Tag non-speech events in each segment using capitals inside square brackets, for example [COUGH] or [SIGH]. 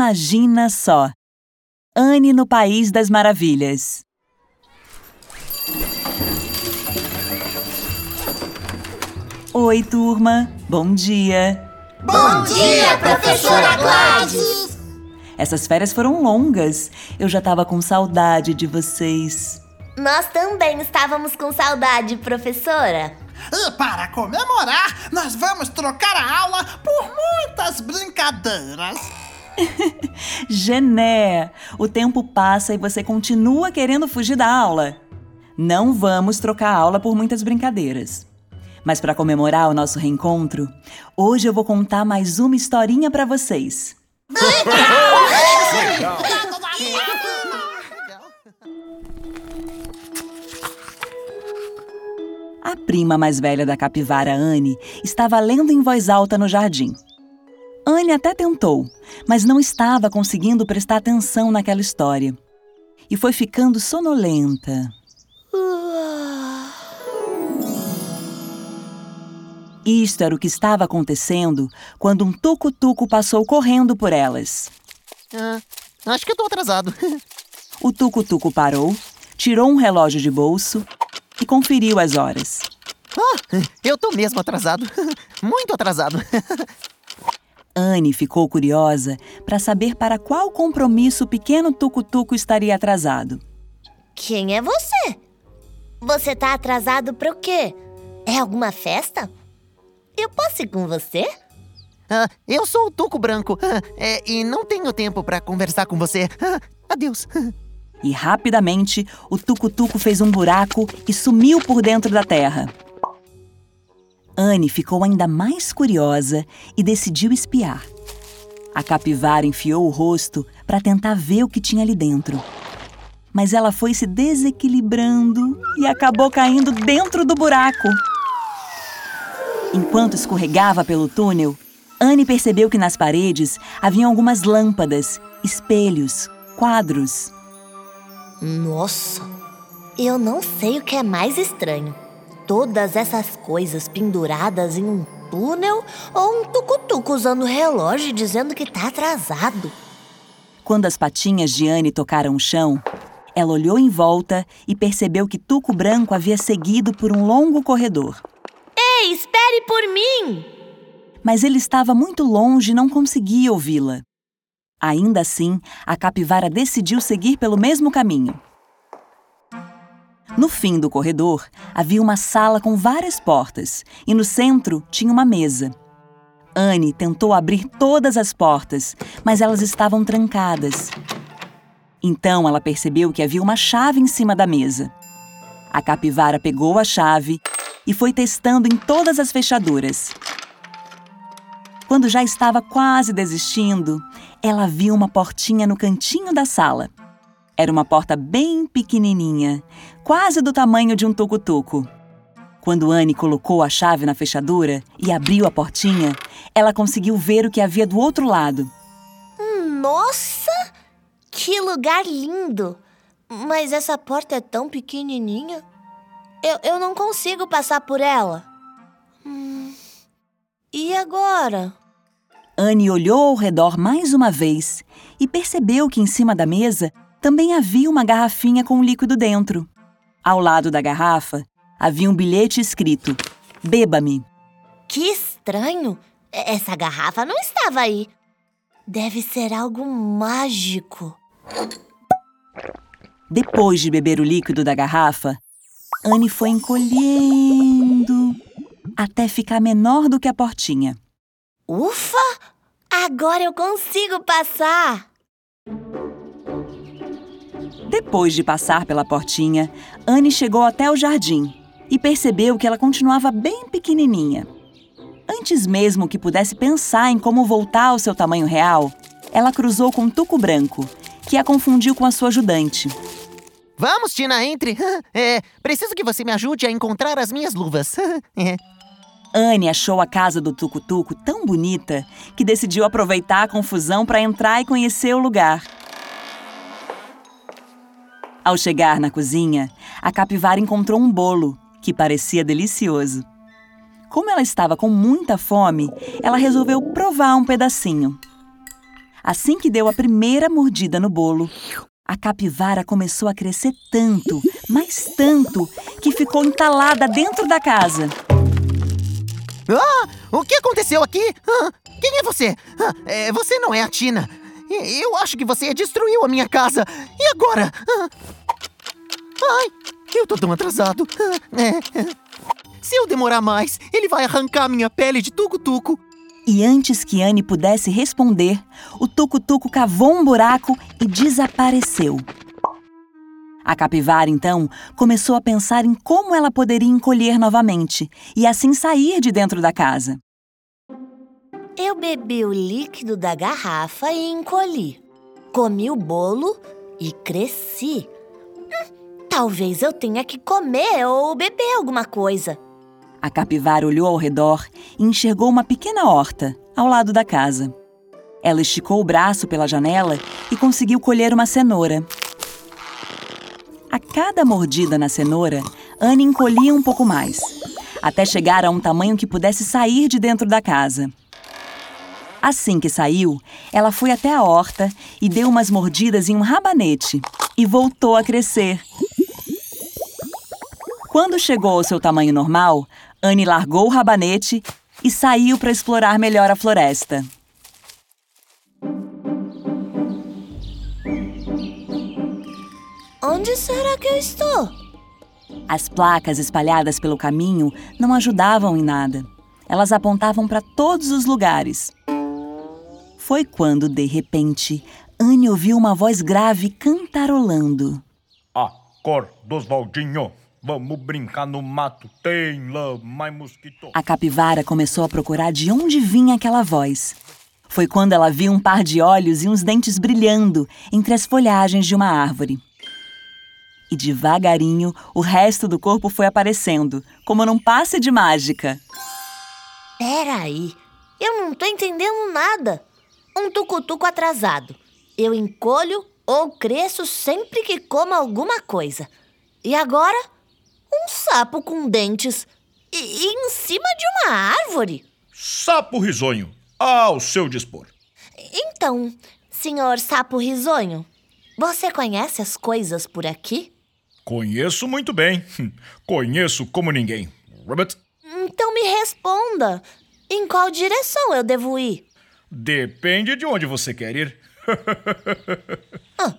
Imagina só! Anne no País das Maravilhas. Oi, turma. Bom dia. Bom dia, professora Gladys! Essas férias foram longas. Eu já tava com saudade de vocês. Nós também estávamos com saudade, professora. E para comemorar, nós vamos trocar a aula por muitas brincadeiras. [LAUGHS] Gené, o tempo passa e você continua querendo fugir da aula. Não vamos trocar a aula por muitas brincadeiras. Mas para comemorar o nosso reencontro, hoje eu vou contar mais uma historinha para vocês. A prima mais velha da capivara, Anne, estava lendo em voz alta no jardim. Anne até tentou, mas não estava conseguindo prestar atenção naquela história. E foi ficando sonolenta. Isto era o que estava acontecendo quando um tuco-tuco passou correndo por elas. Ah, acho que eu tô atrasado. [LAUGHS] O tuco-tuco parou, tirou um relógio de bolso e conferiu as horas. Ah, eu tô mesmo atrasado. [LAUGHS] Muito atrasado. [LAUGHS] Anne ficou curiosa para saber para qual compromisso o pequeno tuco-tuco estaria atrasado. Quem é você? Você tá atrasado para o quê? É alguma festa? Eu posso ir com você? Ah, eu sou o Tuco Branco ah, [LAUGHS] é, e não tenho tempo para conversar com você. Ah, [LAUGHS] adeus. E rapidamente o tuco-tuco fez um buraco e sumiu por dentro da terra. Anne ficou ainda mais curiosa e decidiu espiar. A capivara enfiou o rosto para tentar ver o que tinha ali dentro. Mas ela foi se desequilibrando e acabou caindo dentro do buraco. Enquanto escorregava pelo túnel, Anne percebeu que nas paredes haviam algumas lâmpadas, espelhos, quadros. Nossa, eu não sei o que é mais estranho. Todas essas coisas penduradas em um túnel ou um tucutuco usando o relógio dizendo que tá atrasado. Quando as patinhas de Anne tocaram o chão, ela olhou em volta e percebeu que Tuco Branco havia seguido por um longo corredor. Ei, espere por mim! Mas ele estava muito longe e não conseguia ouvi-la. Ainda assim, a capivara decidiu seguir pelo mesmo caminho. No fim do corredor, havia uma sala com várias portas e no centro tinha uma mesa. Anne tentou abrir todas as portas, mas elas estavam trancadas. Então ela percebeu que havia uma chave em cima da mesa. A capivara pegou a chave e foi testando em todas as fechaduras. Quando já estava quase desistindo, ela viu uma portinha no cantinho da sala. Era uma porta bem pequenininha, quase do tamanho de um tucutuco. Quando Anne colocou a chave na fechadura e abriu a portinha, ela conseguiu ver o que havia do outro lado. Nossa! Que lugar lindo! Mas essa porta é tão pequenininha. Eu, eu não consigo passar por ela. Hum, e agora? Anne olhou ao redor mais uma vez e percebeu que em cima da mesa também havia uma garrafinha com líquido dentro. Ao lado da garrafa havia um bilhete escrito: Beba-me. Que estranho! Essa garrafa não estava aí. Deve ser algo mágico. Depois de beber o líquido da garrafa, Anne foi encolhendo até ficar menor do que a portinha. Ufa! Agora eu consigo passar! Depois de passar pela portinha, Anne chegou até o jardim e percebeu que ela continuava bem pequenininha. Antes mesmo que pudesse pensar em como voltar ao seu tamanho real, ela cruzou com Tuco Branco, que a confundiu com a sua ajudante. Vamos, Tina, entre. [LAUGHS] É, preciso que você me ajude a encontrar as minhas luvas. [LAUGHS] É. Anne achou a casa do Tucutuco tão bonita que decidiu aproveitar a confusão para entrar e conhecer o lugar. Ao chegar na cozinha, a capivara encontrou um bolo que parecia delicioso. Como ela estava com muita fome, ela resolveu provar um pedacinho. Assim que deu a primeira mordida no bolo, a capivara começou a crescer tanto, mas tanto, que ficou entalada dentro da casa. Ah, o que aconteceu aqui? Ah, quem é você? Ah, é, você não é a Tina. Eu acho que você destruiu a minha casa. E agora? Ah, ai, eu tô tão atrasado. Se eu demorar mais, ele vai arrancar minha pele de tucutuco. E antes que Anne pudesse responder, o tucutuco cavou um buraco e desapareceu. A capivara, então, começou a pensar em como ela poderia encolher novamente e assim sair de dentro da casa. Eu bebi o líquido da garrafa e encolhi. Comi o bolo e cresci. Talvez eu tenha que comer ou beber alguma coisa. A capivara olhou ao redor e enxergou uma pequena horta ao lado da casa. Ela esticou o braço pela janela e conseguiu colher uma cenoura. A cada mordida na cenoura, Anne encolhia um pouco mais, até chegar a um tamanho que pudesse sair de dentro da casa. Assim que saiu, ela foi até a horta e deu umas mordidas em um rabanete e voltou a crescer. Quando chegou ao seu tamanho normal, Anne largou o rabanete e saiu para explorar melhor a floresta. Onde será que eu estou? As placas espalhadas pelo caminho não ajudavam em nada. Elas apontavam para todos os lugares. Foi quando, de repente, Anne ouviu uma voz grave cantarolando. Acorda, Oswaldinho. Vamos brincar no mato. Tem lama e mosquito. A capivara começou a procurar de onde vinha aquela voz. Foi quando ela viu um par de olhos e uns dentes brilhando entre as folhagens de uma árvore. E devagarinho, o resto do corpo foi aparecendo, como num passe de mágica. Peraí, eu não tô entendendo nada. Um tucutuco atrasado. Eu encolho ou cresço sempre que como alguma coisa. E agora, sapo com dentes. E, em cima de uma árvore. Sapo risonho. Ao seu dispor. Então, senhor sapo risonho, você conhece as coisas por aqui? Conheço muito bem. [LAUGHS] Conheço como ninguém. Rabbit, Então me responda. Em qual direção eu devo ir? depende de onde você quer ir. [LAUGHS]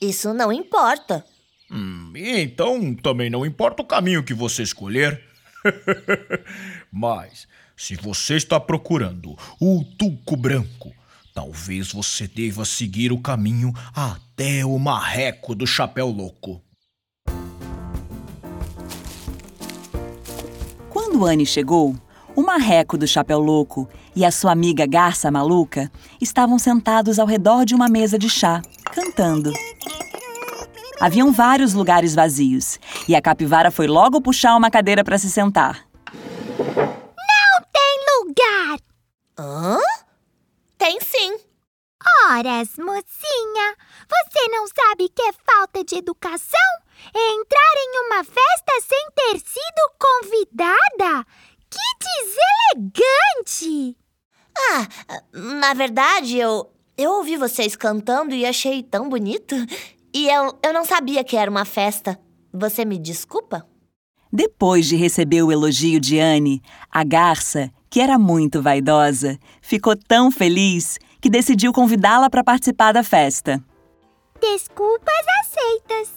Isso não importa. Hum, então também não importa o caminho que você escolher. [LAUGHS] Mas, se você está procurando o Tuco Branco, talvez você deva seguir o caminho até o Marreco do Chapéu Louco. Quando Anne chegou, o marreco do chapéu louco e a sua amiga garça maluca estavam sentados ao redor de uma mesa de chá, cantando. Haviam vários lugares vazios e a capivara foi logo puxar uma cadeira para se sentar. Tem lugar! Hã? Tem sim. Horas, mocinha! Você não sabe que é falta de educação? É entrar em uma festa sem ter sido convidada? Que deselegante! Ah, na verdade, eu, eu ouvi vocês cantando e achei tão bonito. E eu, eu não sabia que era uma festa. Você me desculpa? Depois de receber o elogio de Anne, a garça, que era muito vaidosa, ficou tão feliz que decidiu convidá-la para participar da festa. Desculpas aceitas.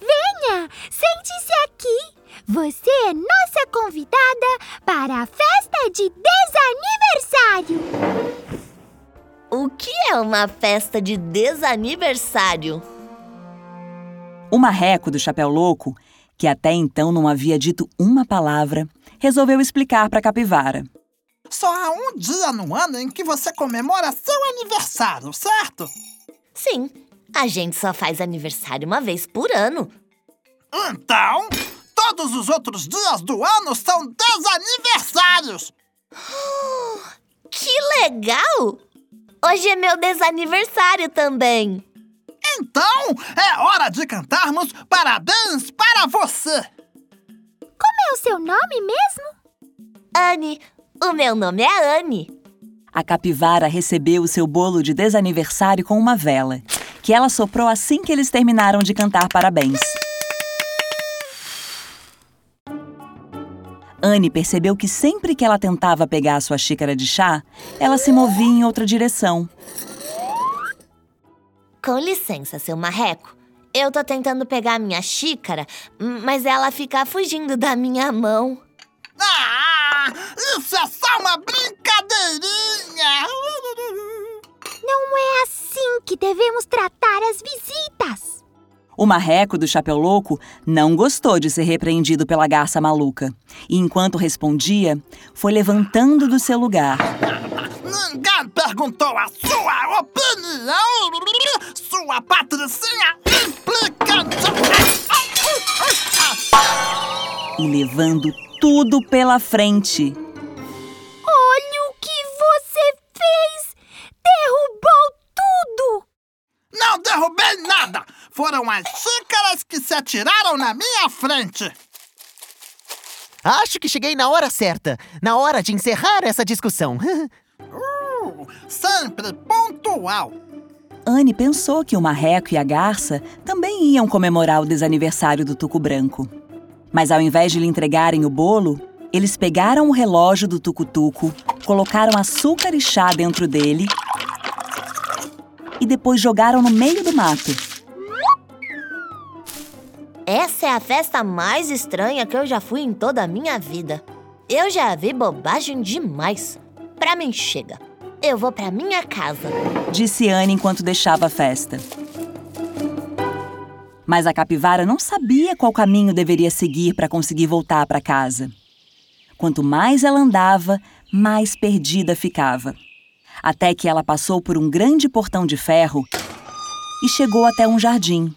Venha, sente-se aqui. Você é nossa convidada para a festa de desaniversário. O que é uma festa de desaniversário? O marreco do chapéu louco, que até então não havia dito uma palavra, resolveu explicar para a capivara. Só há um dia no ano em que você comemora seu aniversário, certo? Sim, a gente só faz aniversário uma vez por ano. Então, todos os outros dias do ano são desaniversários. [GASPS] Que legal! Hoje é meu desaniversário também. Então, é hora de cantarmos parabéns para você. Como é o seu nome mesmo? Anne, o meu nome é Anne. A capivara recebeu o seu bolo de desaniversário com uma vela, que ela soprou assim que eles terminaram de cantar parabéns. Anne percebeu que sempre que ela tentava pegar a sua xícara de chá, ela se movia em outra direção. Com licença, seu marreco. Eu tô tentando pegar a minha xícara, mas ela fica fugindo da minha mão. Ah, isso é só uma brincadeirinha! Não é assim que devemos tratar as visitas. O marreco do chapéu louco não gostou de ser repreendido pela garça maluca. E enquanto respondia, foi levantando do seu lugar. Ninguém perguntou a sua opinião, sua patricinha implicante. E levando tudo pela frente. Olha o que você fez! Derrubei nada! Foram as xícaras que se atiraram na minha frente! Acho que cheguei na hora certa. Na hora de encerrar essa discussão. [LAUGHS] uh, sempre pontual! Anne pensou que o marreco e a garça também iam comemorar o desaniversário do Tuco Branco. Mas ao invés de lhe entregarem o bolo, eles pegaram o relógio do tucutuco, colocaram açúcar e chá dentro dele e depois jogaram no meio do mato. Essa é a festa mais estranha que eu já fui em toda a minha vida. Eu já vi bobagem demais. Pra mim chega. Eu vou pra minha casa, disse Anne enquanto deixava a festa. Mas a capivara não sabia qual caminho deveria seguir para conseguir voltar para casa. Quanto mais ela andava, mais perdida ficava. Até que ela passou por um grande portão de ferro e chegou até um jardim.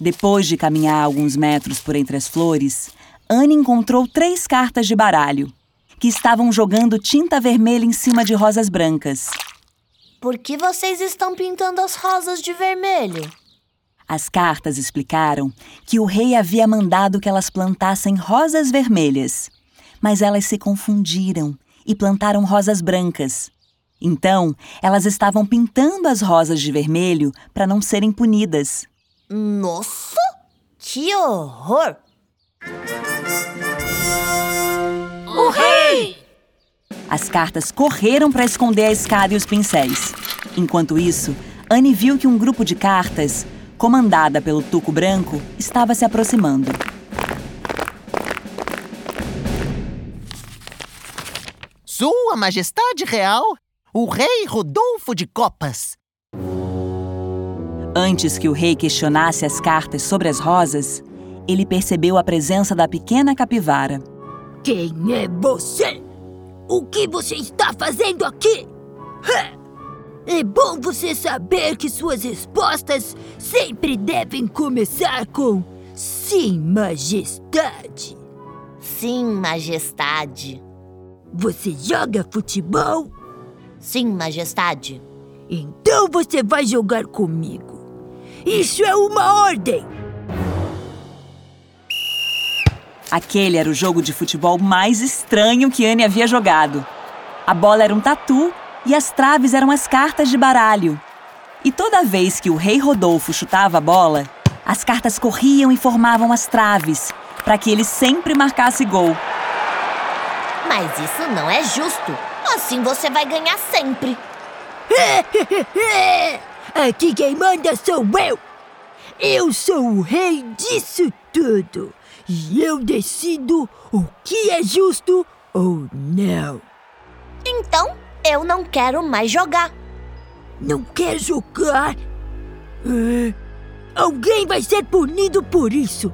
Depois de caminhar alguns metros por entre as flores, Anne encontrou três cartas de baralho que estavam jogando tinta vermelha em cima de rosas brancas. Por que vocês estão pintando as rosas de vermelho? As cartas explicaram que o rei havia mandado que elas plantassem rosas vermelhas, mas elas se confundiram e plantaram rosas brancas. Então, elas estavam pintando as rosas de vermelho para não serem punidas. Nossa! Que horror! O rei! As cartas correram para esconder a escada e os pincéis. Enquanto isso, Anne viu que um grupo de cartas, comandada pelo Tuco Branco, estava se aproximando. Sua Majestade Real, o Rei Rodolfo de Copas. Antes que o rei questionasse as cartas sobre as rosas, ele percebeu a presença da pequena capivara. Quem é você? O que você está fazendo aqui? É bom você saber que suas respostas sempre devem começar com Sim, Majestade. Sim, Majestade. Você joga futebol? Sim, Majestade. Então você vai jogar comigo. Isso é uma ordem! Aquele era o jogo de futebol mais estranho que Anne havia jogado. A bola era um tatu e as traves eram as cartas de baralho. E toda vez que o rei Rodolfo chutava a bola, as cartas corriam e formavam as traves, para que ele sempre marcasse gol. Mas isso não é justo. Assim você vai ganhar sempre. [LAUGHS] Aqui quem manda sou eu. Eu sou o rei disso tudo. E eu decido o que é justo ou não. Então, eu não quero mais jogar. Não quer jogar? É, alguém vai ser punido por isso.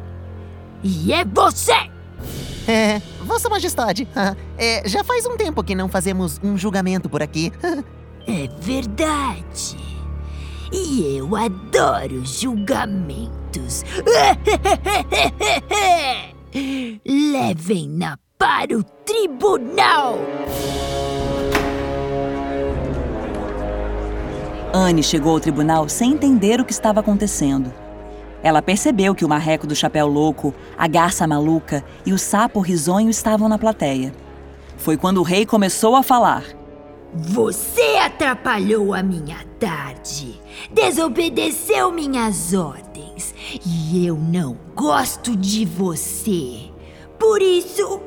E é você! [LAUGHS] Vossa Majestade, [LAUGHS] é, já faz um tempo que não fazemos um julgamento por aqui. [LAUGHS] É verdade. E eu adoro julgamentos. [LAUGHS] Levem-na para o tribunal! Anne chegou ao tribunal sem entender o que estava acontecendo. Ela percebeu que o marreco do chapéu louco, a garça maluca e o sapo risonho estavam na plateia. Foi quando o rei começou a falar. Você atrapalhou a minha tarde, desobedeceu minhas ordens e eu não gosto de você. Por isso,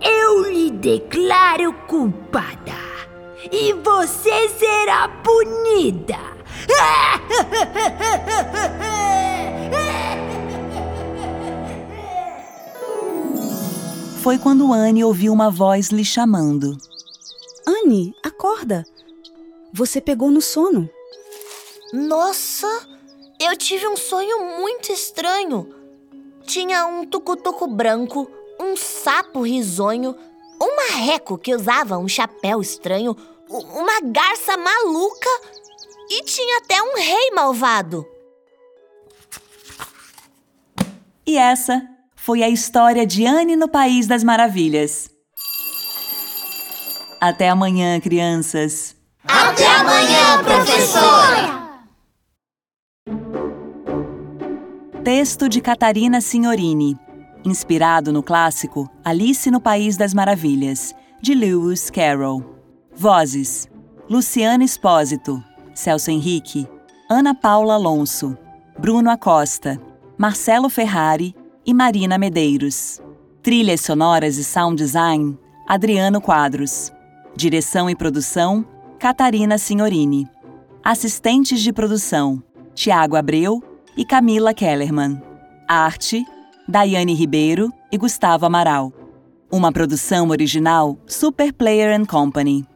eu lhe declaro culpada e você será punida. [LAUGHS] Foi quando Anne ouviu uma voz lhe chamando. Anne, acorda. Você pegou no sono. Nossa, eu tive um sonho muito estranho. Tinha um tucutuco branco, um sapo risonho, um marreco que usava um chapéu estranho, uma garça maluca e tinha até um rei malvado. E essa foi a história de Anne no País das Maravilhas. Até amanhã, crianças! Até amanhã, professora! Texto de Catarina Signorini, inspirado no clássico Alice no País das Maravilhas, de Lewis Carroll. Vozes: Luciana Espósito, Celso Henrique, Ana Paula Alonso, Bruno Acosta, Marcelo Ferrari e Marina Medeiros. Trilhas sonoras e sound design: Adriano Quadros. Direção e produção: Catarina Signorini. Assistentes de produção: Tiago Abreu e Camila Kellerman. Arte: Daiane Ribeiro e Gustavo Amaral. Uma produção original Super Player Company.